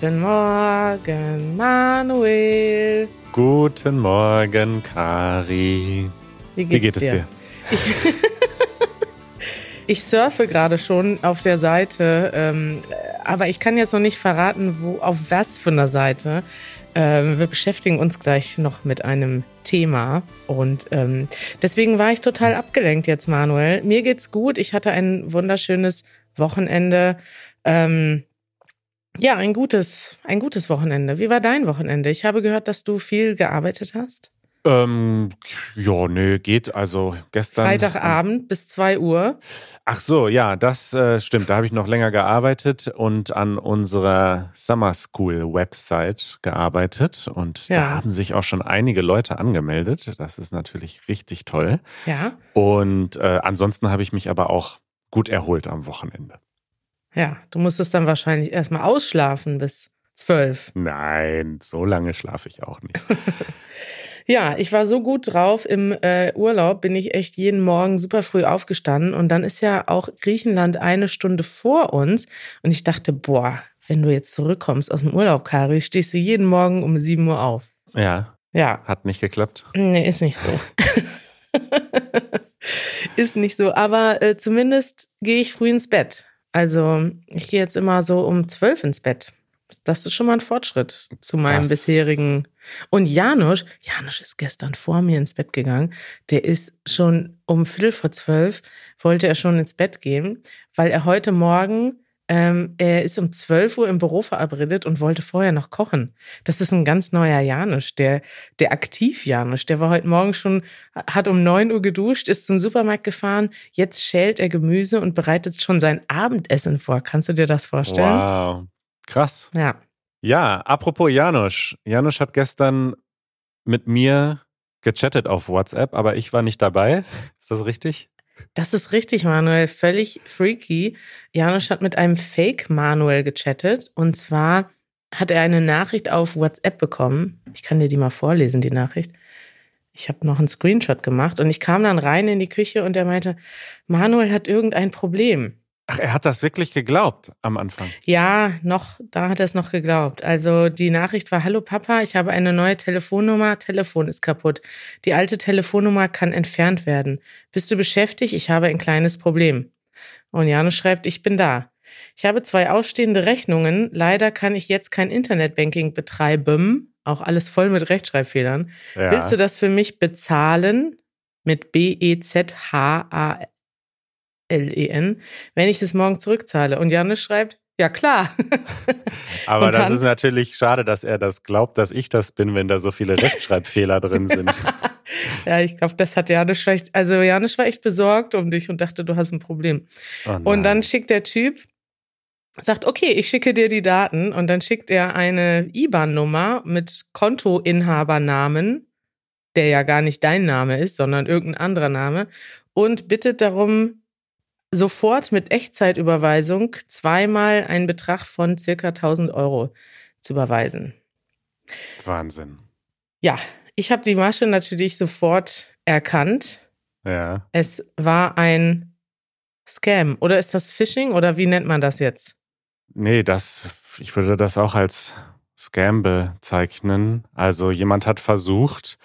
Guten Morgen, Manuel. Guten Morgen, Kari. Wie geht's Wie geht es dir? dir? Ich, ich surfe gerade schon auf der Seite, ähm, aber ich kann jetzt noch nicht verraten, wo, auf was für einer Seite. Ähm, wir beschäftigen uns gleich noch mit einem Thema und ähm, deswegen war ich total abgelenkt jetzt, Manuel. Mir geht's gut. Ich hatte ein wunderschönes Wochenende. Ähm, ja, ein gutes, ein gutes Wochenende. Wie war dein Wochenende? Ich habe gehört, dass du viel gearbeitet hast. Ähm, ja, nee, geht. Also gestern. Freitagabend bis 2 Uhr. Ach so, ja, das äh, stimmt. Da habe ich noch länger gearbeitet und an unserer Summer School Website gearbeitet. Und Ja. da haben sich auch schon einige Leute angemeldet. Das ist natürlich richtig toll. Ja, Und äh, ansonsten habe ich mich aber auch gut erholt am Wochenende. Ja. Du musstest dann wahrscheinlich erstmal ausschlafen bis 12. Nein, so lange schlafe ich auch nicht. Ja, ich war so gut drauf. Im äh, Urlaub bin ich echt jeden Morgen super früh aufgestanden. Und dann ist ja auch Griechenland eine Stunde vor uns. Und ich dachte, boah, wenn du jetzt zurückkommst aus dem Urlaub, Kari, stehst du jeden Morgen um 7 Uhr auf. Ja, Ja, hat nicht geklappt. Nee, ist nicht so. ist nicht so. Aber äh, zumindest gehe ich früh ins Bett. Also ich gehe jetzt immer so um zwölf ins Bett. Das ist schon mal ein Fortschritt zu meinem Das- bisherigen. Und Janusz, Janusz ist gestern vor mir ins Bett gegangen. Der ist schon um Viertel vor zwölf, wollte er schon ins Bett gehen, weil er heute Morgen, ähm, er ist um 12 Uhr im Büro verabredet und wollte vorher noch kochen. Das ist ein ganz neuer Janusz, der, der Aktiv-Janusz. Der war heute Morgen schon, hat um 9 Uhr geduscht, ist zum Supermarkt gefahren. Jetzt schält er Gemüse und bereitet schon sein Abendessen vor. Kannst du dir das vorstellen? Wow, krass. Ja. Ja, apropos Janusz. Janusz hat gestern mit mir gechattet auf WhatsApp, aber ich war nicht dabei. Ist das richtig? Das ist richtig, Manuel. Völlig freaky. Janusz hat mit einem Fake-Manuel gechattet. Und zwar hat er eine Nachricht auf WhatsApp bekommen. Ich kann dir die mal vorlesen, die Nachricht. Ich habe noch einen Screenshot gemacht und ich kam dann rein in die Küche und er meinte, Manuel hat irgendein Problem. Ach, er hat das wirklich geglaubt am Anfang. Ja, noch, da hat er es noch geglaubt. Also die Nachricht war, hallo Papa, ich habe eine neue Telefonnummer, Telefon ist kaputt. Die alte Telefonnummer kann entfernt werden. Bist du beschäftigt? Ich habe ein kleines Problem. Und Janus schreibt, ich bin da. Ich habe zwei ausstehende Rechnungen. Leider kann ich jetzt kein Internetbanking betreiben. Auch alles voll mit Rechtschreibfehlern. Ja. Willst du das für mich bezahlen? Mit E E wenn ich es morgen zurückzahle. Und Janus schreibt, ja klar. aber und das ist natürlich schade, dass er das glaubt, dass ich das bin, wenn da so viele Rechtschreibfehler drin sind. ja, ich glaube, das hat Janusz vielleicht, also Janusz war echt besorgt um dich und dachte, du hast ein Problem. Oh Und dann schickt der Typ, sagt, okay, ich schicke dir die Daten und dann schickt er eine IBAN-Nummer mit Kontoinhabernamen, der ja gar nicht dein Name ist, sondern irgendein anderer Name und bittet darum, sofort mit Echtzeitüberweisung zweimal einen Betrag von circa 1000 Euro zu überweisen. Wahnsinn. Ja, ich habe die Masche natürlich sofort erkannt. Ja. Es war ein Scam. Oder ist das Phishing oder wie nennt man das jetzt? Nee, das, ich würde das auch als Scam bezeichnen. Also jemand hat versucht,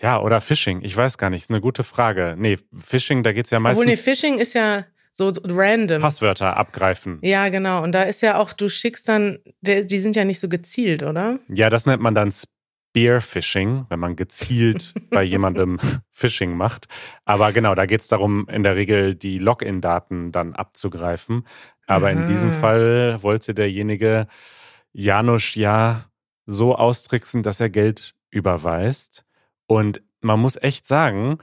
ja, oder Phishing, ich weiß gar nicht, ist eine gute Frage. Nee, Phishing, da geht's ja Obwohl, nee, meistens Phishing ist ja so so random. Passwörter abgreifen. Ja, genau. Und da ist ja auch, du schickst dann, die sind ja nicht so gezielt, oder? Ja, das nennt man dann Spearfishing, wenn man gezielt bei jemandem Phishing macht. Aber genau, da geht es darum, in der Regel die Login-Daten dann abzugreifen. Aber in diesem Aha. Fall wollte derjenige Janusz ja so austricksen, dass er Geld überweist. Und man muss echt sagen,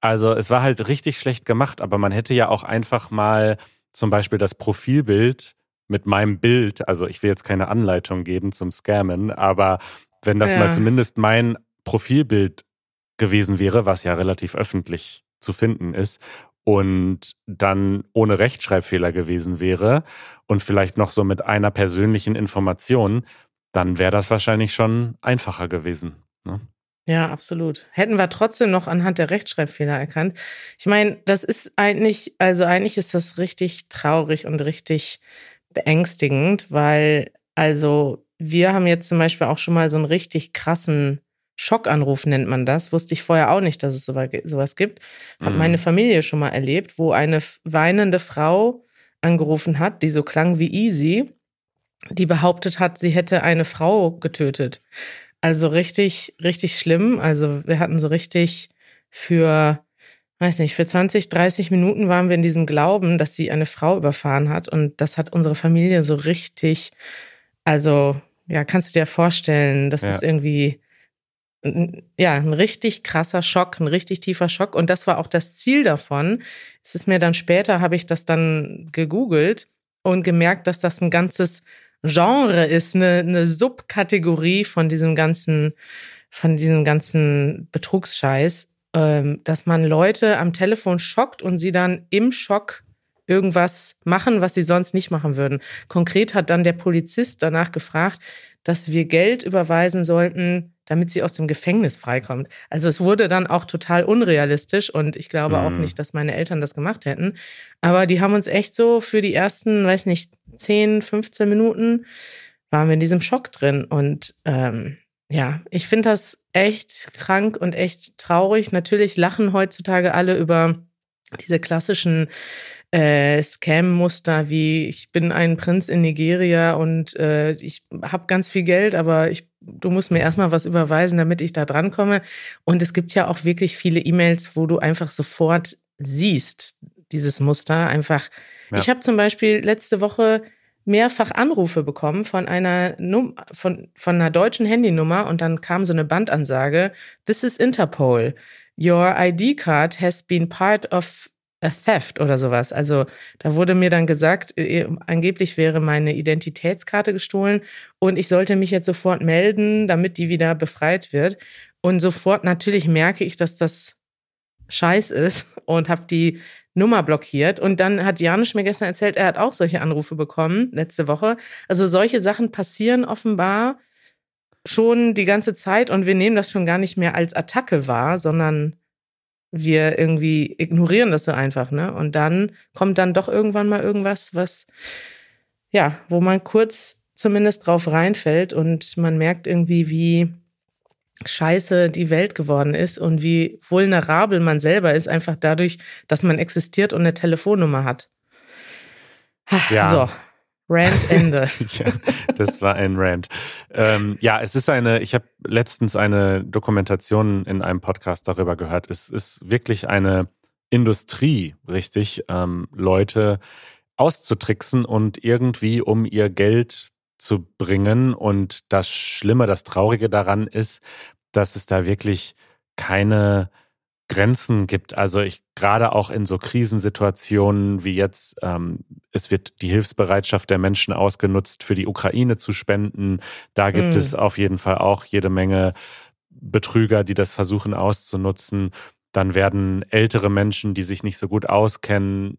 also es war halt richtig schlecht gemacht, aber man hätte ja auch einfach mal zum Beispiel das Profilbild mit meinem Bild, also ich will jetzt keine Anleitung geben zum Scammen, aber wenn das Ja. mal zumindest mein Profilbild gewesen wäre, was ja relativ öffentlich zu finden ist, und dann ohne Rechtschreibfehler gewesen wäre und vielleicht noch so mit einer persönlichen Information, dann wäre das wahrscheinlich schon einfacher gewesen. Ne? Ja, absolut. Hätten wir trotzdem noch anhand der Rechtschreibfehler erkannt. Ich meine, das ist eigentlich, also eigentlich ist das richtig traurig und richtig beängstigend, weil Also wir haben jetzt zum Beispiel auch schon mal so einen richtig krassen Schockanruf nennt man das. Wusste ich vorher auch nicht, dass es sowas gibt. Hat mhm. meine Familie schon mal erlebt, wo eine weinende Frau angerufen hat, die so klang wie Easy, die behauptet hat, sie hätte eine Frau getötet. Also richtig, richtig schlimm. Also wir hatten so richtig für, weiß nicht, für 20, 30 Minuten waren wir in diesem Glauben, dass sie eine Frau überfahren hat. Und das hat unsere Familie so richtig, also ja, kannst du dir vorstellen, das ja. ist irgendwie ja, ein richtig krasser Schock, ein richtig tiefer Schock. Und das war auch das Ziel davon. Es ist mir dann später, habe ich das dann gegoogelt und gemerkt, dass das ein ganzes Genre ist, eine, eine Subkategorie von diesem ganzen, von diesem ganzen Betrugsscheiß, ähm, dass man Leute am Telefon schockt und sie dann im Schock irgendwas machen, was sie sonst nicht machen würden. Konkret hat dann der Polizist danach gefragt, dass wir Geld überweisen sollten, damit sie aus dem Gefängnis freikommt. Also es wurde dann auch total unrealistisch und ich glaube mhm. auch nicht, dass meine Eltern das gemacht hätten. Aber die haben uns echt so für die ersten, weiß nicht, 10, 15 Minuten waren wir in diesem Schock drin. Und ähm, ja, ich finde das echt krank und echt traurig. Natürlich lachen heutzutage alle über diese klassischen äh, Scam-Muster wie ich bin ein Prinz in Nigeria und äh, ich habe ganz viel Geld, aber ich, du musst mir erstmal was überweisen, damit ich da drankomme. Und es gibt ja auch wirklich viele E-Mails, wo du einfach sofort siehst, dieses Muster. Einfach. Ja. Ich habe zum Beispiel letzte Woche mehrfach Anrufe bekommen von einer Num von, von einer deutschen Handynummer und dann kam so eine Bandansage: This is Interpol. Your ID card has been part of theft oder sowas. Also da wurde mir dann gesagt, äh, angeblich wäre meine Identitätskarte gestohlen und ich sollte mich jetzt sofort melden, damit die wieder befreit wird. Und sofort natürlich merke ich, dass das scheiß ist und habe die Nummer blockiert. Und dann hat Janusz mir gestern erzählt, er hat auch solche Anrufe bekommen letzte Woche. Also solche Sachen passieren offenbar schon die ganze Zeit und wir nehmen das schon gar nicht mehr als Attacke wahr, sondern wir irgendwie ignorieren das so einfach, ne? Und dann kommt dann doch irgendwann mal irgendwas, was, ja, wo man kurz zumindest drauf reinfällt und man merkt irgendwie, wie scheiße die Welt geworden ist und wie vulnerabel man selber ist, einfach dadurch, dass man existiert und eine Telefonnummer hat. Ja. So, Rant Ende. ja, das war ein Rant. Ähm, ja, es ist eine, ich habe letztens eine Dokumentation in einem Podcast darüber gehört. Es ist wirklich eine Industrie, richtig, ähm, Leute auszutricksen und irgendwie um ihr Geld zu bringen. Und das Schlimme, das Traurige daran ist, dass es da wirklich keine Grenzen gibt. Also ich gerade auch in so Krisensituationen wie jetzt, ähm, es wird die Hilfsbereitschaft der Menschen ausgenutzt, für die Ukraine zu spenden. Da gibt mhm. es auf jeden Fall auch jede Menge Betrüger, die das versuchen auszunutzen. Dann werden ältere Menschen, die sich nicht so gut auskennen,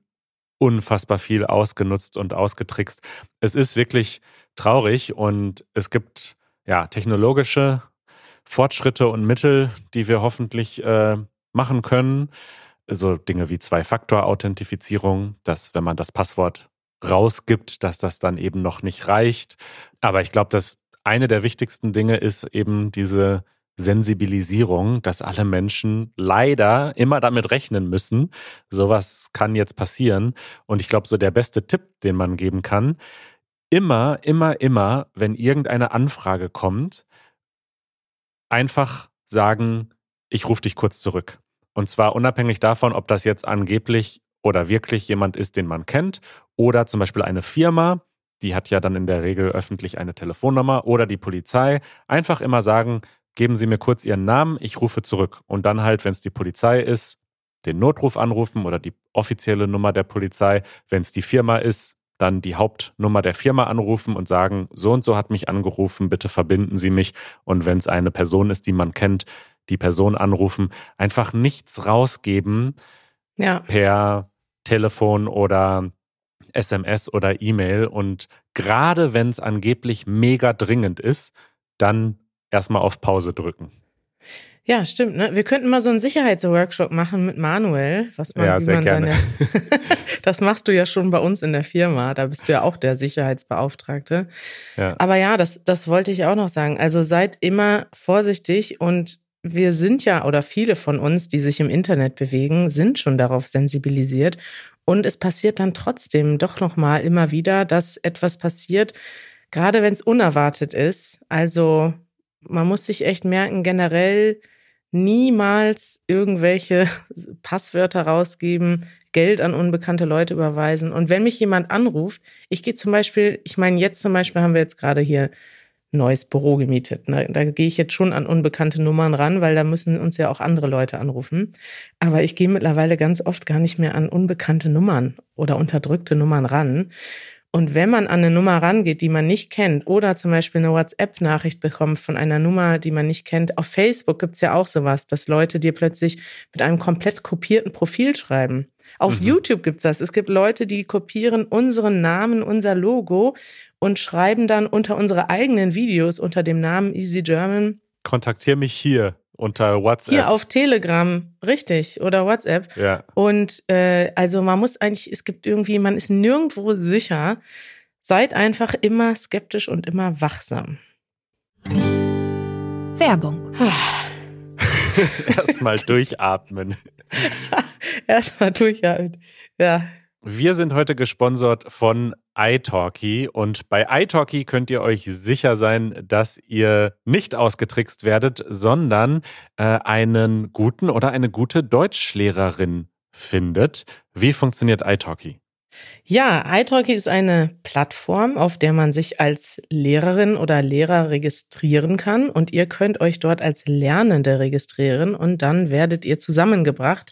unfassbar viel ausgenutzt und ausgetrickst. Es ist wirklich traurig und es gibt ja technologische Fortschritte und Mittel, die wir hoffentlich äh, machen können. So Dinge wie Zwei-Faktor-Authentifizierung, dass wenn man das Passwort rausgibt, dass das dann eben noch nicht reicht. Aber ich glaube, dass eine der wichtigsten Dinge ist eben diese Sensibilisierung, dass alle Menschen leider immer damit rechnen müssen, sowas kann jetzt passieren. Und ich glaube, so der beste Tipp, den man geben kann, immer, immer, immer, wenn irgendeine Anfrage kommt, einfach sagen, ich rufe dich kurz zurück. Und zwar unabhängig davon, ob das jetzt angeblich oder wirklich jemand ist, den man kennt, oder zum Beispiel eine Firma, die hat ja dann in der Regel öffentlich eine Telefonnummer, oder die Polizei. Einfach immer sagen, geben Sie mir kurz Ihren Namen, ich rufe zurück. Und dann halt, wenn es die Polizei ist, den Notruf anrufen oder die offizielle Nummer der Polizei. Wenn es die Firma ist, dann die Hauptnummer der Firma anrufen und sagen, so und so hat mich angerufen, bitte verbinden Sie mich. Und wenn es eine Person ist, die man kennt, die Person anrufen, einfach nichts rausgeben ja. per Telefon oder SMS oder E-Mail. Und gerade wenn es angeblich mega dringend ist, dann erstmal auf Pause drücken. Ja, stimmt. Ne? Wir könnten mal so einen Sicherheitsworkshop machen mit Manuel, was man, Ja, wie sehr man gerne. seine. das machst du ja schon bei uns in der Firma. Da bist du ja auch der Sicherheitsbeauftragte. Ja. Aber ja, das, das wollte ich auch noch sagen. Also seid immer vorsichtig und wir sind ja, oder viele von uns, die sich im Internet bewegen, sind schon darauf sensibilisiert. Und es passiert dann trotzdem doch nochmal immer wieder, dass etwas passiert, gerade wenn es unerwartet ist. Also man muss sich echt merken, generell niemals irgendwelche Passwörter rausgeben, Geld an unbekannte Leute überweisen. Und wenn mich jemand anruft, ich gehe zum Beispiel, ich meine, jetzt zum Beispiel haben wir jetzt gerade hier neues Büro gemietet. Ne? Da gehe ich jetzt schon an unbekannte Nummern ran, weil da müssen uns ja auch andere Leute anrufen. Aber ich gehe mittlerweile ganz oft gar nicht mehr an unbekannte Nummern oder unterdrückte Nummern ran. Und wenn man an eine Nummer rangeht, die man nicht kennt, oder zum Beispiel eine WhatsApp-Nachricht bekommt von einer Nummer, die man nicht kennt, auf Facebook gibt's ja auch sowas, dass Leute dir plötzlich mit einem komplett kopierten Profil schreiben. Auf Mhm. YouTube gibt's das. Es gibt Leute, die kopieren unseren Namen, unser Logo und schreiben dann unter unsere eigenen Videos unter dem Namen Easy German Kontaktier mich hier unter WhatsApp. hier auf Telegram, richtig, oder WhatsApp. ja. Und äh, also man muss eigentlich, es gibt irgendwie, man ist nirgendwo sicher. Seid einfach immer skeptisch und immer wachsam. Werbung. Erstmal durchatmen. Erstmal durchhalten. Ja. Wir sind heute gesponsert von iTalki und bei iTalki könnt ihr euch sicher sein, dass ihr nicht ausgetrickst werdet, sondern äh, einen guten oder eine gute Deutschlehrerin findet. Wie funktioniert iTalki? Ja, iTalki ist eine Plattform, auf der man sich als Lehrerin oder Lehrer registrieren kann und ihr könnt euch dort als Lernende registrieren und dann werdet ihr zusammengebracht.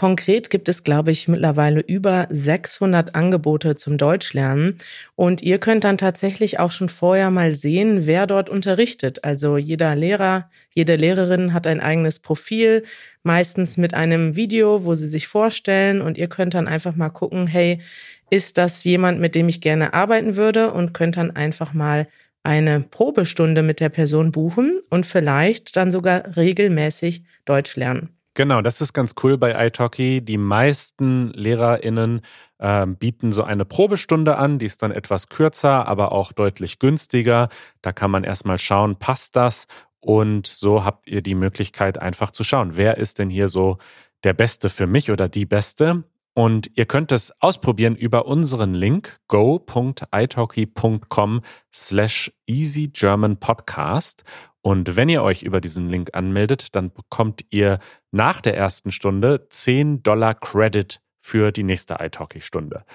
Konkret gibt es, glaube ich, mittlerweile über 600 Angebote zum Deutschlernen und ihr könnt dann tatsächlich auch schon vorher mal sehen, wer dort unterrichtet. Also jeder Lehrer, jede Lehrerin hat ein eigenes Profil, meistens mit einem Video, wo sie sich vorstellen und ihr könnt dann einfach mal gucken, hey, ist das jemand, mit dem ich gerne arbeiten würde und könnt dann einfach mal eine Probestunde mit der Person buchen und vielleicht dann sogar regelmäßig Deutsch lernen. Genau, das ist ganz cool bei iTalki. Die meisten LehrerInnen ähm, bieten so eine Probestunde an, die ist dann etwas kürzer, aber auch deutlich günstiger. Da kann man erstmal schauen, passt das? Und so habt ihr die Möglichkeit, einfach zu schauen, wer ist denn hier so der Beste für mich oder die Beste? Und ihr könnt es ausprobieren über unseren Link go.italki.com slash easygermanpodcast. Und wenn ihr euch über diesen Link anmeldet, dann bekommt ihr nach der ersten Stunde 10 Dollar Credit für die nächste italki-Stunde.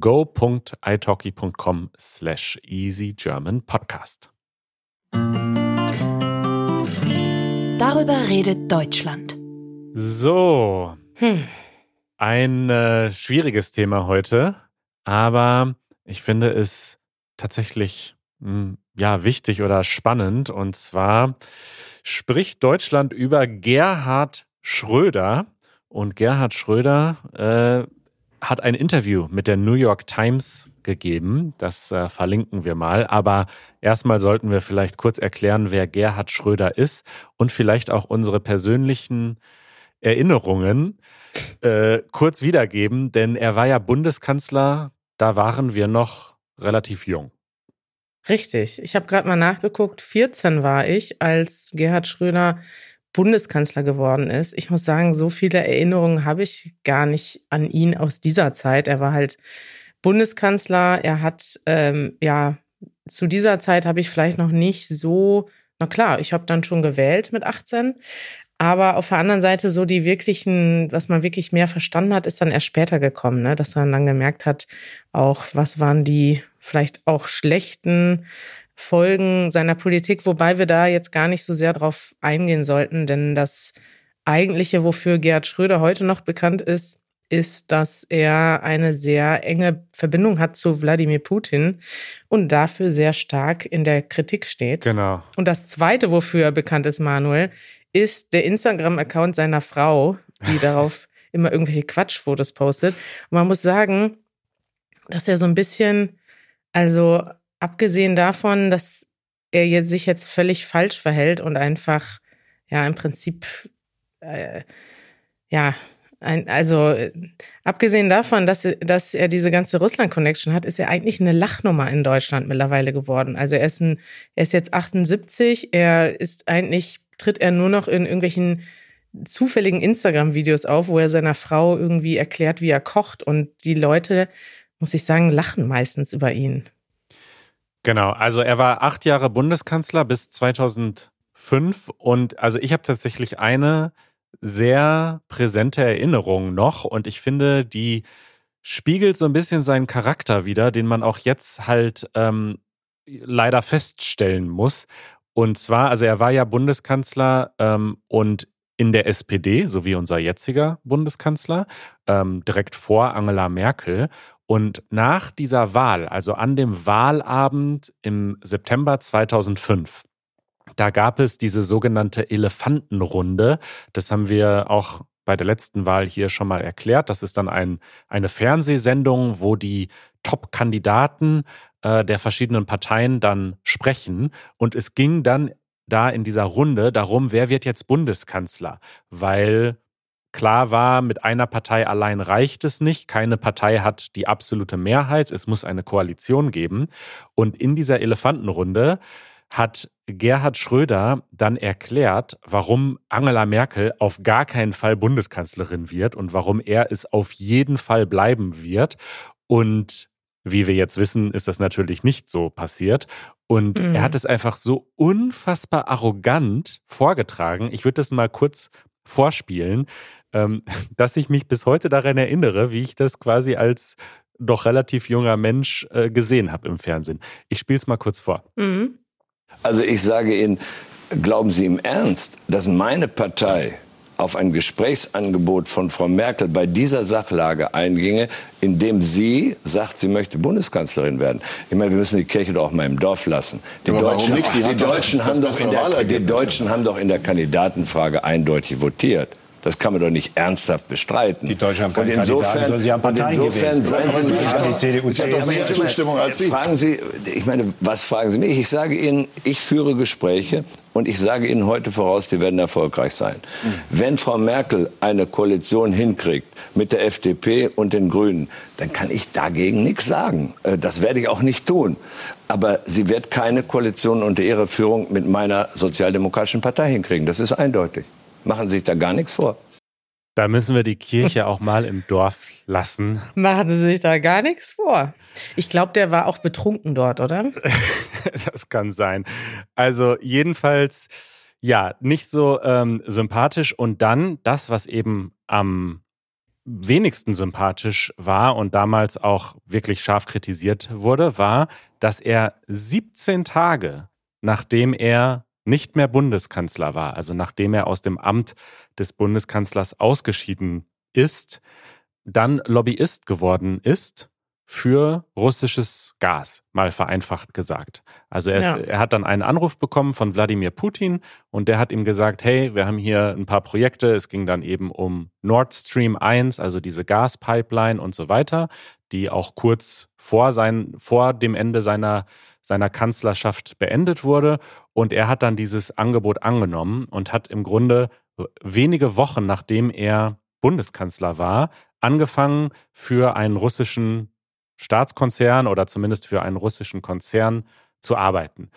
go.italki.com slash easygermanpodcast. Darüber redet Deutschland. So, Hm. Ein äh, schwieriges Thema heute, aber ich finde es tatsächlich mh, ja wichtig oder spannend. Und zwar spricht Deutschland über Gerhard Schröder und Gerhard Schröder äh, hat ein Interview mit der New York Times gegeben. Das äh, verlinken wir mal. Aber erstmal sollten wir vielleicht kurz erklären, wer Gerhard Schröder ist und vielleicht auch unsere persönlichen Erinnerungen äh, kurz wiedergeben, denn er war ja Bundeskanzler, da waren wir noch relativ jung. Richtig. Ich habe gerade mal nachgeguckt. 14 war ich, als Gerhard Schröder Bundeskanzler geworden ist. Ich muss sagen, so viele Erinnerungen habe ich gar nicht an ihn aus dieser Zeit. Er war halt Bundeskanzler. Er hat, ähm, ja, zu dieser Zeit habe ich vielleicht noch nicht so, na klar, ich habe dann schon gewählt mit 18. Aber auf der anderen Seite, so die wirklichen, was man wirklich mehr verstanden hat, ist dann erst später gekommen, ne? dass man dann gemerkt hat, auch was waren die vielleicht auch schlechten Folgen seiner Politik, wobei wir da jetzt gar nicht so sehr drauf eingehen sollten, denn das eigentliche, wofür Gerhard Schröder heute noch bekannt ist, ist, dass er eine sehr enge Verbindung hat zu Wladimir Putin und dafür sehr stark in der Kritik steht. Genau. Und das Zweite, wofür er bekannt ist, Manuel, ist der Instagram-Account seiner Frau, die darauf immer irgendwelche Quatschfotos postet. Und man muss sagen, dass er so ein bisschen, also abgesehen davon, dass er jetzt sich jetzt völlig falsch verhält und einfach ja im Prinzip äh, ja ein, also äh, abgesehen davon, dass, dass er diese ganze Russland-Connection hat, ist er eigentlich eine Lachnummer in Deutschland mittlerweile geworden. Also er ist, ein, er ist jetzt 78, er ist eigentlich, tritt er nur noch in irgendwelchen zufälligen Instagram-Videos auf, wo er seiner Frau irgendwie erklärt, wie er kocht. Und die Leute, muss ich sagen, lachen meistens über ihn. Genau, also er war acht Jahre Bundeskanzler bis 2005 und also ich habe tatsächlich eine sehr präsente Erinnerung noch und ich finde, die spiegelt so ein bisschen seinen Charakter wieder, den man auch jetzt halt ähm, leider feststellen muss. Und zwar, also er war ja Bundeskanzler ähm, und in der SPD, so wie unser jetziger Bundeskanzler, ähm, direkt vor Angela Merkel. Und nach dieser Wahl, also an dem Wahlabend im September 2005, da gab es diese sogenannte Elefantenrunde. Das haben wir auch bei der letzten Wahl hier schon mal erklärt. Das ist dann ein, eine Fernsehsendung, wo die Top-Kandidaten äh, der verschiedenen Parteien dann sprechen. Und es ging dann da in dieser Runde darum, wer wird jetzt Bundeskanzler? Weil klar war, mit einer Partei allein reicht es nicht. Keine Partei hat die absolute Mehrheit. Es muss eine Koalition geben. Und in dieser Elefantenrunde hat Gerhard Schröder dann erklärt, warum Angela Merkel auf gar keinen Fall Bundeskanzlerin wird und warum er es auf jeden Fall bleiben wird. Und wie wir jetzt wissen, ist das natürlich nicht so passiert. Und mhm. er hat es einfach so unfassbar arrogant vorgetragen. Ich würde das mal kurz vorspielen, ähm, dass ich mich bis heute daran erinnere, wie ich das quasi als doch relativ junger Mensch äh, gesehen habe im Fernsehen. Ich spiele es mal kurz vor. Mhm. Also ich sage Ihnen, glauben Sie im Ernst, dass meine Partei auf ein Gesprächsangebot von Frau Merkel bei dieser Sachlage einginge, indem sie sagt, sie möchte Bundeskanzlerin werden. Ich meine, wir müssen die Kirche doch auch mal im Dorf lassen. Die, Deutschen, die Deutschen, haben doch in der, die Deutschen haben doch in der Kandidatenfrage eindeutig votiert. Das kann man doch nicht ernsthaft bestreiten. Die Deutschen haben keine insofern, Kandidaten, sie haben Parteien insofern gewählt. Seien Sie nicht die CDU, ich doch mehr Zustimmung als Sie. Fragen Sie, ich meine, was fragen Sie mich? Ich sage Ihnen, ich führe Gespräche und ich sage Ihnen heute voraus, die werden erfolgreich sein. Mhm. Wenn Frau Merkel eine Koalition hinkriegt mit der FDP und den Grünen, dann kann ich dagegen nichts sagen. Äh, das werde ich auch nicht tun. Aber sie wird keine Koalition unter ihrer Führung mit meiner Sozialdemokratischen Partei hinkriegen. Das ist eindeutig. Machen Sie sich da gar nichts vor. Da müssen wir die Kirche auch mal im Dorf lassen. Machen Sie sich da gar nichts vor. Ich glaube, der war auch betrunken dort, oder? das kann sein. Also jedenfalls, ja, nicht so ähm, sympathisch. Und dann das, was eben am wenigsten sympathisch war und damals auch wirklich scharf kritisiert wurde, war, dass er 17 Tage, nachdem er nicht mehr Bundeskanzler war, also nachdem er aus dem Amt des Bundeskanzlers ausgeschieden ist, dann Lobbyist geworden ist für russisches Gas, mal vereinfacht gesagt. Also er, ist, ja. er, hat dann einen Anruf bekommen von Wladimir Putin und der hat ihm gesagt, hey, wir haben hier ein paar Projekte. Es ging dann eben um Nord Stream 1, also diese Gaspipeline und so weiter, die auch kurz vor, sein, vor dem Ende seiner seiner Kanzlerschaft beendet wurde. Und er hat dann dieses Angebot angenommen und hat im Grunde wenige Wochen nachdem er Bundeskanzler war, angefangen für einen russischen Staatskonzern oder zumindest für einen russischen Konzern zu arbeiten.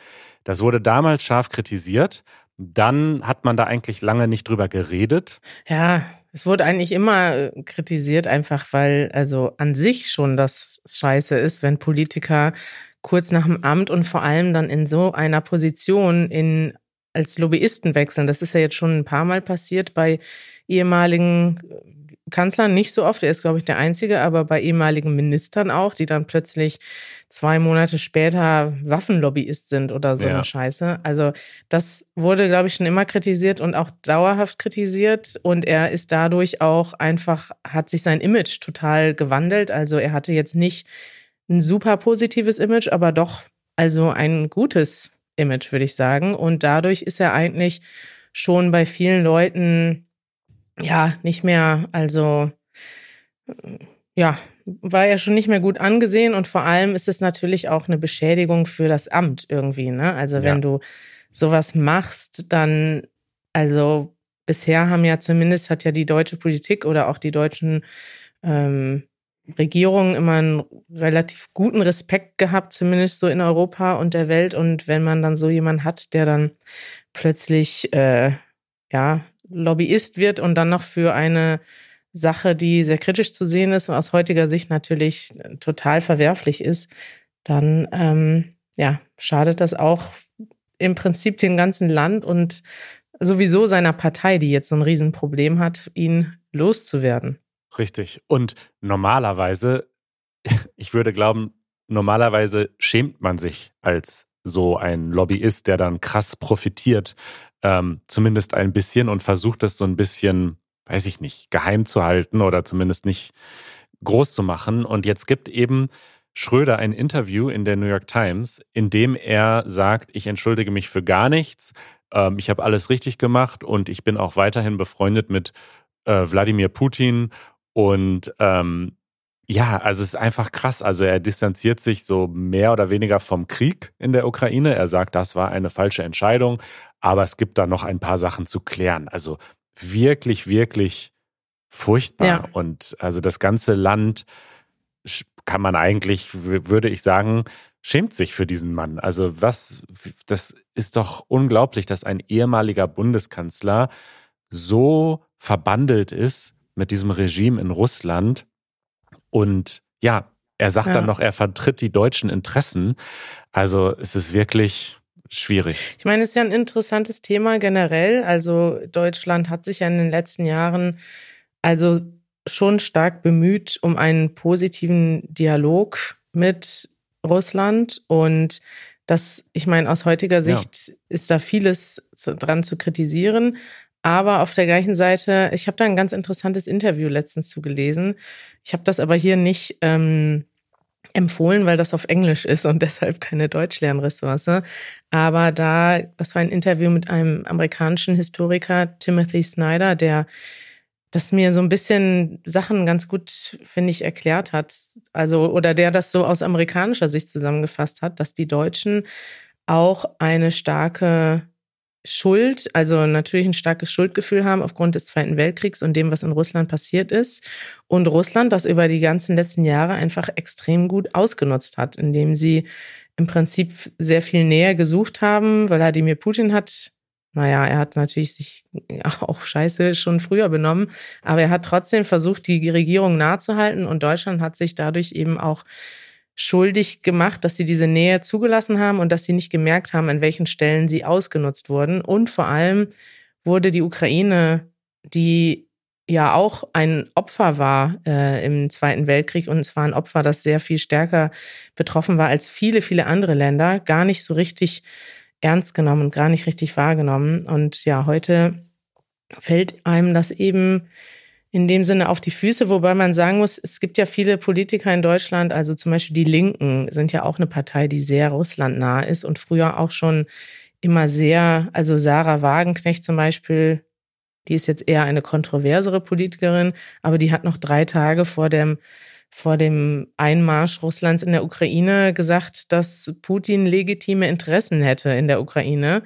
Das wurde damals scharf kritisiert. Dann hat man da eigentlich lange nicht drüber geredet. Ja, es wurde eigentlich immer äh, kritisiert, einfach weil also an sich schon das scheiße ist, wenn Politiker kurz nach dem Amt und vor allem dann in so einer Position in, als Lobbyisten wechseln. Das ist ja jetzt schon ein paar Mal passiert bei ehemaligen Kanzlern, nicht so oft, er ist, glaube ich, der Einzige, aber bei ehemaligen Ministern auch, die dann plötzlich zwei Monate später Waffenlobbyist sind oder so ja. eine Scheiße. Also das wurde, glaube ich, schon immer kritisiert und auch dauerhaft kritisiert. Und er ist dadurch auch einfach, hat sich sein Image total gewandelt. Also er hatte jetzt nicht ein super positives Image, aber doch also ein gutes Image, würde ich sagen. Und dadurch ist er eigentlich schon bei vielen Leuten ja nicht mehr, also ja, war ja schon nicht mehr gut angesehen und vor allem ist es natürlich auch eine Beschädigung für das Amt irgendwie. Ne? Also wenn ja. du sowas machst, dann Also bisher haben ja zumindest hat ja die deutsche Politik oder auch die deutschen ähm, Regierungen immer einen relativ guten Respekt gehabt, zumindest so in Europa und der Welt. Und wenn man dann so jemanden hat, der dann plötzlich äh, ja Lobbyist wird und dann noch für eine Sache, die sehr kritisch zu sehen ist und aus heutiger Sicht natürlich total verwerflich ist, dann ähm, ja, schadet das auch im Prinzip dem ganzen Land und sowieso seiner Partei, die jetzt so ein Riesenproblem hat, ihn loszuwerden. Richtig. Und normalerweise, ich würde glauben, normalerweise schämt man sich als so ein Lobbyist, der dann krass profitiert, ähm, zumindest ein bisschen und versucht das so ein bisschen, weiß ich nicht, geheim zu halten oder zumindest nicht groß zu machen. Und jetzt gibt eben Schröder ein Interview in der New York Times, in dem er sagt, ich entschuldige mich für gar nichts, ähm, ich habe alles richtig gemacht und ich bin auch weiterhin befreundet mit äh, Wladimir Putin und ähm, ja, also es ist einfach krass. Also er distanziert sich so mehr oder weniger vom Krieg in der Ukraine. Er sagt, das war eine falsche Entscheidung, aber es gibt da noch ein paar Sachen zu klären. Also wirklich, wirklich furchtbar. Ja. Und also das ganze Land kann man eigentlich, würde ich sagen, schämt sich für diesen Mann. Also was, das ist doch unglaublich, dass ein ehemaliger Bundeskanzler so verbandelt ist mit diesem Regime in Russland. Und ja, er sagt ja. dann noch, er vertritt die deutschen Interessen. Also es ist wirklich schwierig. Ich meine, es ist ja ein interessantes Thema generell. Also Deutschland hat sich ja in den letzten Jahren also schon stark bemüht um einen positiven Dialog mit Russland und das, ich meine, aus heutiger Sicht ja. ist da vieles zu, dran zu kritisieren. Aber auf der gleichen Seite, ich habe da ein ganz interessantes Interview letztens zugelesen. Ich habe das aber hier nicht ähm, empfohlen, weil das auf Englisch ist und deshalb keine Deutschlernressource. Aber da, das war ein Interview mit einem amerikanischen Historiker, Timothy Snyder, der das mir so ein bisschen Sachen ganz gut, finde ich, erklärt hat. Also, oder der das so aus amerikanischer Sicht zusammengefasst hat, dass die Deutschen auch eine starke Schuld, also natürlich ein starkes Schuldgefühl haben aufgrund des Zweiten Weltkriegs und dem, was in Russland passiert ist. Und Russland das über die ganzen letzten Jahre einfach extrem gut ausgenutzt hat, indem sie im Prinzip sehr viel näher gesucht haben. Wladimir Putin hat naja, er hat natürlich sich auch scheiße schon früher benommen, aber er hat trotzdem versucht, die Regierung nahe zu halten und Deutschland hat sich dadurch eben auch schuldig gemacht, dass sie diese Nähe zugelassen haben und dass sie nicht gemerkt haben, an welchen Stellen sie ausgenutzt wurden. Und vor allem wurde die Ukraine, die ja auch ein Opfer war äh, im Zweiten Weltkrieg und zwar ein Opfer, das sehr viel stärker betroffen war als viele, viele andere Länder, gar nicht so richtig ernst genommen und gar nicht richtig wahrgenommen. Und ja, heute fällt einem das eben in dem Sinne auf die Füße, wobei man sagen muss, es gibt ja viele Politiker in Deutschland, also zum Beispiel die Linken sind ja auch eine Partei, die sehr russlandnah ist und früher auch schon immer sehr, also Sarah Wagenknecht zum Beispiel, die ist jetzt eher eine kontroversere Politikerin, aber die hat noch drei Tage vor dem vor dem Einmarsch Russlands in der Ukraine gesagt, dass Putin legitime Interessen hätte in der Ukraine.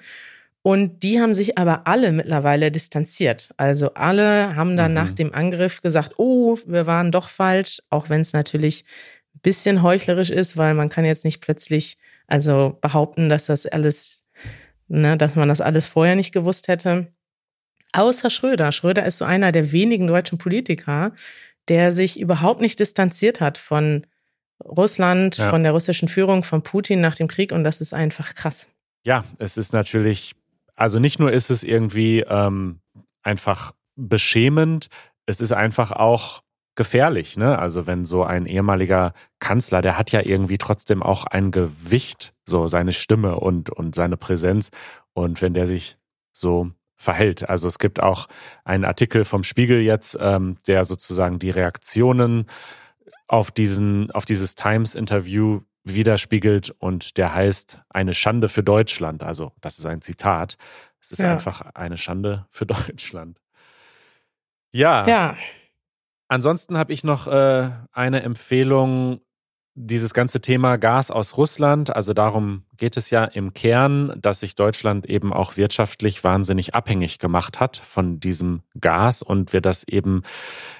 Und die haben sich aber alle mittlerweile distanziert. Also alle haben dann mhm. nach dem Angriff gesagt, oh, wir waren doch falsch, auch wenn es natürlich ein bisschen heuchlerisch ist, weil man kann jetzt nicht plötzlich also behaupten, dass das alles, ne, dass man das alles vorher nicht gewusst hätte. Außer Schröder. Schröder ist so einer der wenigen deutschen Politiker, der sich überhaupt nicht distanziert hat von Russland, ja. von der russischen Führung, von Putin nach dem Krieg. Und das ist einfach krass. Ja, es ist natürlich, also nicht nur ist es irgendwie ähm, einfach beschämend, es ist einfach auch gefährlich. Ne? Also wenn so ein ehemaliger Kanzler, der hat ja irgendwie trotzdem auch ein Gewicht, so seine Stimme und, und seine Präsenz. Und wenn der sich so verhält. Also es gibt auch einen Artikel vom Spiegel jetzt, ähm, der sozusagen die Reaktionen auf diesen, auf dieses Times-Interview widerspiegelt und der heißt eine Schande für Deutschland. Also das ist ein Zitat. Es ist ja. einfach eine Schande für Deutschland. Ja. Ja. Ansonsten habe ich noch äh, eine Empfehlung dieses ganze Thema Gas aus Russland, also darum geht es ja im Kern, dass sich Deutschland eben auch wirtschaftlich wahnsinnig abhängig gemacht hat von diesem Gas und wir das eben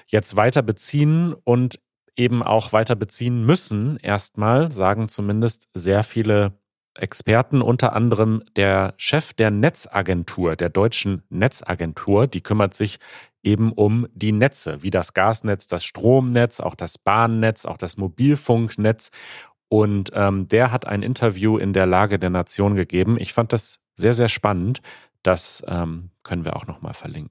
jetzt weiter beziehen und eben auch weiter beziehen müssen. Erstmal sagen zumindest sehr viele Experten, unter anderem der Chef der Netzagentur, der deutschen Netzagentur, die kümmert sich eben um die Netze, wie das Gasnetz, das Stromnetz, auch das Bahnnetz, auch das Mobilfunknetz. Und ähm, der hat ein Interview in der Lage der Nation gegeben. Ich fand das sehr, sehr spannend. Das ähm, können wir auch nochmal verlinken.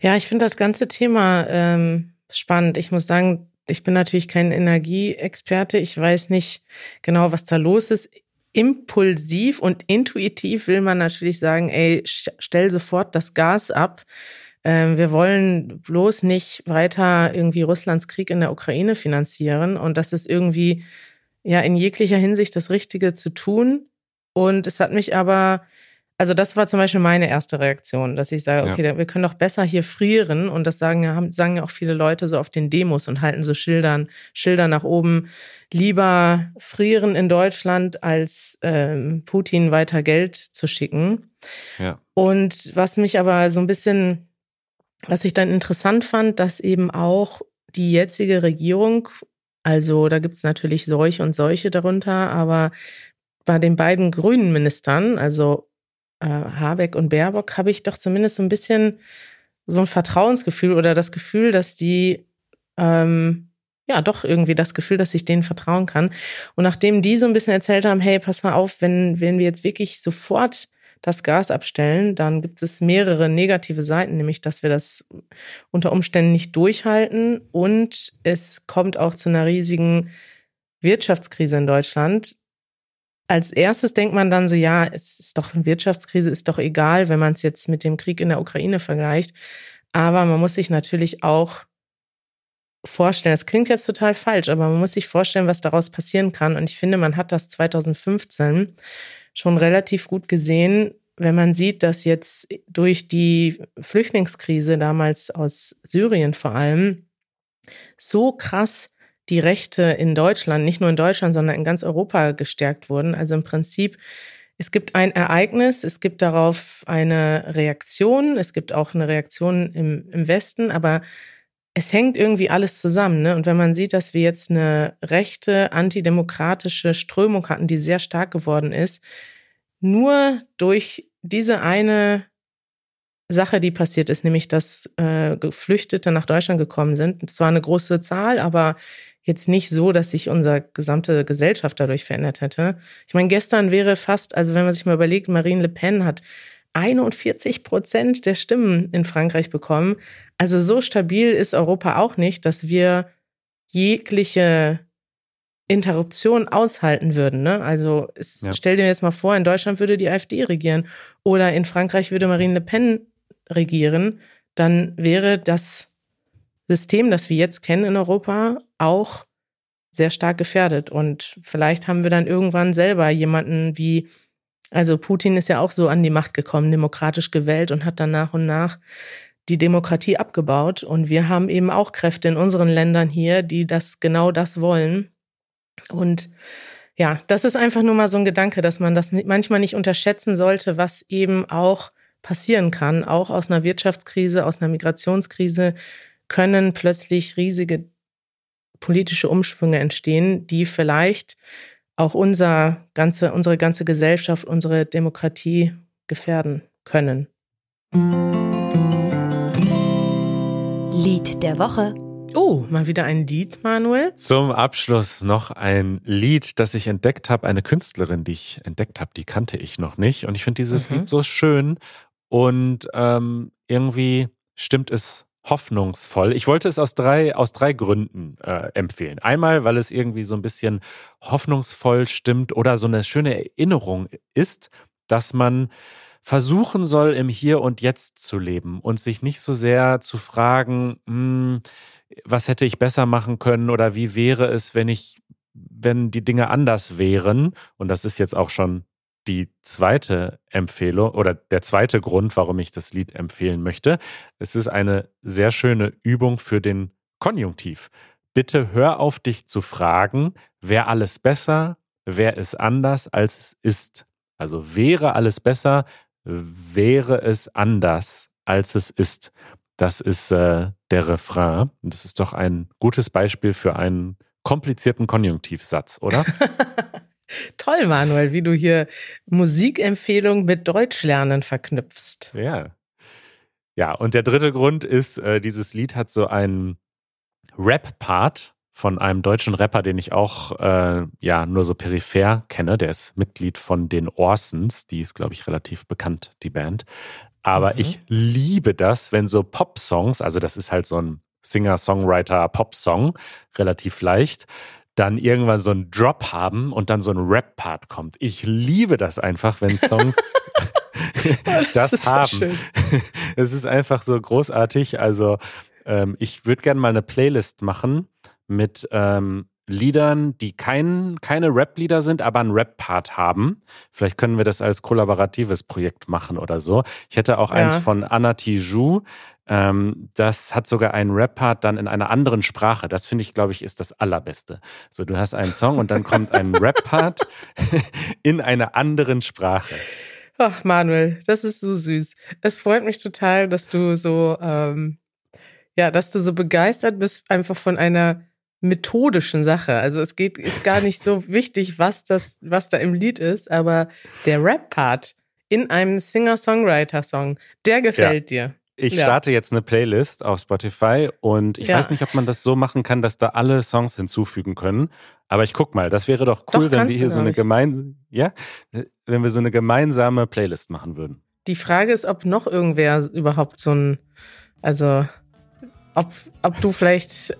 Ja, ich finde das ganze Thema ähm, spannend. Ich muss sagen, ich bin natürlich kein Energieexperte. Ich weiß nicht genau, was da los ist. Impulsiv und intuitiv will man natürlich sagen, ey, stell sofort das Gas ab. Ähm, wir wollen bloß nicht weiter irgendwie Russlands Krieg in der Ukraine finanzieren. Und das ist irgendwie ja in jeglicher Hinsicht das Richtige zu tun. Und es hat mich aber, also das war zum Beispiel meine erste Reaktion, dass ich sage, okay, ja. wir können doch besser hier frieren. Und das sagen ja, sagen ja auch viele Leute so auf den Demos und halten so Schildern, Schilder nach oben. Lieber frieren in Deutschland, als ähm, Putin weiter Geld zu schicken. Ja. Und was mich aber so ein bisschen was ich dann interessant fand, dass eben auch die jetzige Regierung, also da gibt es natürlich solche und solche darunter, aber bei den beiden grünen Ministern, also äh, Habeck und Baerbock, habe ich doch zumindest so ein bisschen so ein Vertrauensgefühl oder das Gefühl, dass die ähm, ja doch irgendwie das Gefühl, dass ich denen vertrauen kann. Und nachdem die so ein bisschen erzählt haben, hey, pass mal auf, wenn, wenn wir jetzt wirklich sofort das Gas abstellen, dann gibt es mehrere negative Seiten, nämlich dass wir das unter Umständen nicht durchhalten und es kommt auch zu einer riesigen Wirtschaftskrise in Deutschland. Als erstes denkt man dann so, ja, es ist doch eine Wirtschaftskrise, ist doch egal, wenn man es jetzt mit dem Krieg in der Ukraine vergleicht. Aber man muss sich natürlich auch vorstellen, das klingt jetzt total falsch, aber man muss sich vorstellen, was daraus passieren kann. Und ich finde, man hat das 2015 schon relativ gut gesehen, wenn man sieht, dass jetzt durch die Flüchtlingskrise damals aus Syrien vor allem so krass die Rechte in Deutschland, nicht nur in Deutschland, sondern in ganz Europa gestärkt wurden. Also im Prinzip, es gibt ein Ereignis, es gibt darauf eine Reaktion, es gibt auch eine Reaktion im, im Westen, aber es hängt irgendwie alles zusammen. Ne? Und wenn man sieht, dass wir jetzt eine rechte, antidemokratische Strömung hatten, die sehr stark geworden ist, nur durch diese eine Sache, die passiert ist, nämlich dass äh, Geflüchtete nach Deutschland gekommen sind. Es war eine große Zahl, aber jetzt nicht so, dass sich unsere gesamte Gesellschaft dadurch verändert hätte. Ich meine, gestern wäre fast, also wenn man sich mal überlegt, Marine Le Pen hat 41 Prozent der Stimmen in Frankreich bekommen. Also so stabil ist Europa auch nicht, dass wir jegliche Interruption aushalten würden. Ne? Also es, ja. stell dir jetzt mal vor, in Deutschland würde die AfD regieren oder in Frankreich würde Marine Le Pen regieren, dann wäre das System, das wir jetzt kennen in Europa, auch sehr stark gefährdet. Und vielleicht haben wir dann irgendwann selber jemanden wie also Putin ist ja auch so an die Macht gekommen, demokratisch gewählt und hat dann nach und nach die Demokratie abgebaut. Und wir haben eben auch Kräfte in unseren Ländern hier, die das genau das wollen. Und ja, das ist einfach nur mal so ein Gedanke, dass man das manchmal nicht unterschätzen sollte, was eben auch passieren kann. Auch aus einer Wirtschaftskrise, aus einer Migrationskrise können plötzlich riesige politische Umschwünge entstehen, die vielleicht auch unser ganze, unsere ganze Gesellschaft, unsere Demokratie gefährden können. Lied der Woche. Oh, mal wieder ein Lied, Manuel. Zum Abschluss noch ein Lied, das ich entdeckt habe. Eine Künstlerin, die ich entdeckt habe, die kannte ich noch nicht. Und ich finde dieses mhm. Lied so schön. Und ähm, irgendwie stimmt es hoffnungsvoll. Ich wollte es aus drei, aus drei Gründen äh, empfehlen. Einmal, weil es irgendwie so ein bisschen hoffnungsvoll stimmt oder so eine schöne Erinnerung ist, dass man versuchen soll, im Hier und Jetzt zu leben und sich nicht so sehr zu fragen, hm, was hätte ich besser machen können oder wie wäre es, wenn ich, wenn die Dinge anders wären. Und das ist jetzt auch schon die zweite Empfehlung oder der zweite Grund, warum ich das Lied empfehlen möchte. Es ist eine sehr schöne Übung für den Konjunktiv. bitte hör auf dich zu fragen, wer alles besser, wer ist anders, als es ist. Also wäre alles besser, wäre es anders, als es ist. Das ist äh, der Refrain. Das ist doch ein gutes Beispiel für einen komplizierten Konjunktivsatz, oder? Toll, Manuel, wie du hier Musikempfehlung mit Deutschlernen verknüpfst. Ja. Ja, und der dritte Grund ist, äh, dieses Lied hat so einen Rap-Part von einem deutschen Rapper, den ich auch äh, ja nur so peripher kenne. Der ist Mitglied von den Orsons, die ist, glaube ich, relativ bekannt, die Band. Aber mhm. ich liebe das, wenn so Pop-Songs, also das ist halt so ein Singer-Songwriter-Pop-Song, relativ leicht, dann irgendwann so einen Drop haben und dann so ein Rap-Part kommt. Ich liebe das einfach, wenn Songs das, das haben. Es ist einfach so großartig. Also ähm, ich würde gerne mal eine Playlist machen mit ähm, Liedern, die kein, keine Rap-Lieder sind, aber einen Rap-Part haben. Vielleicht können wir das als kollaboratives Projekt machen oder so. Ich hätte auch ja. eins von Anna Tijoux. Ähm, das hat sogar einen Rap-Part dann in einer anderen Sprache. Das finde ich, glaube ich, ist das Allerbeste. So, du hast einen Song und dann kommt ein Rap-Part in einer anderen Sprache. Ach, Manuel, das ist so süß. Es freut mich total, dass du so, ähm, ja, dass du so begeistert bist, einfach von einer methodischen Sache. Also es geht, ist gar nicht so wichtig, was das, was da im Lied ist, aber der Rap-Part in einem Singer-Songwriter-Song, der gefällt ja. dir. Ich ja. starte jetzt eine Playlist auf Spotify und ich ja. weiß nicht, ob man das so machen kann, dass da alle Songs hinzufügen können. Aber ich guck mal, das wäre doch cool, doch, wenn wir hier so eine gemeinsame, ja, wenn wir so eine gemeinsame Playlist machen würden. Die Frage ist, ob noch irgendwer überhaupt so ein, also ob, ob du vielleicht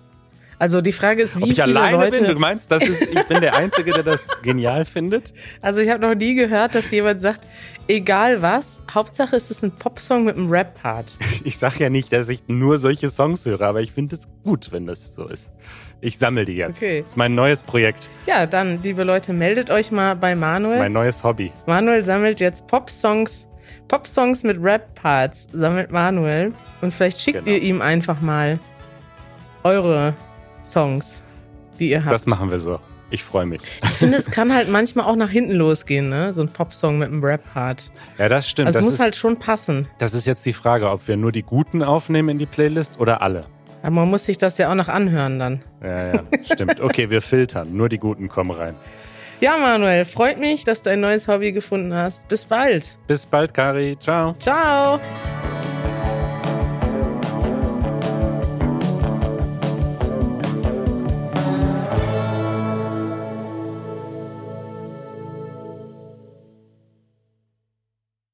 also die Frage ist, wie Ob ich viele alleine Leute bin? Du meinst, das ist, ich bin der Einzige, der das genial findet? Also ich habe noch nie gehört, dass jemand sagt, egal was, Hauptsache ist es ein Popsong mit einem Rap-Part. Ich sage ja nicht, dass ich nur solche Songs höre, aber ich finde es gut, wenn das so ist. Ich sammle die jetzt. Okay. Das ist mein neues Projekt. Ja, dann, liebe Leute, meldet euch mal bei Manuel. Mein neues Hobby. Manuel sammelt jetzt Popsongs, Popsongs mit Rap-Parts, sammelt Manuel. Und vielleicht schickt genau. ihr ihm einfach mal eure Songs, die ihr habt. Das machen wir so. Ich freue mich. Ich finde, es kann halt manchmal auch nach hinten losgehen, ne? So ein Popsong mit einem Rap-Part. Ja, das stimmt. Also das muss ist, halt schon passen. Das ist jetzt die Frage, ob wir nur die Guten aufnehmen in die Playlist oder alle. Aber man muss sich das ja auch noch anhören dann. Ja, ja, stimmt. Okay, wir filtern. Nur die Guten kommen rein. Ja, Manuel, freut mich, dass du ein neues Hobby gefunden hast. Bis bald. Bis bald, Kari. Ciao. Ciao.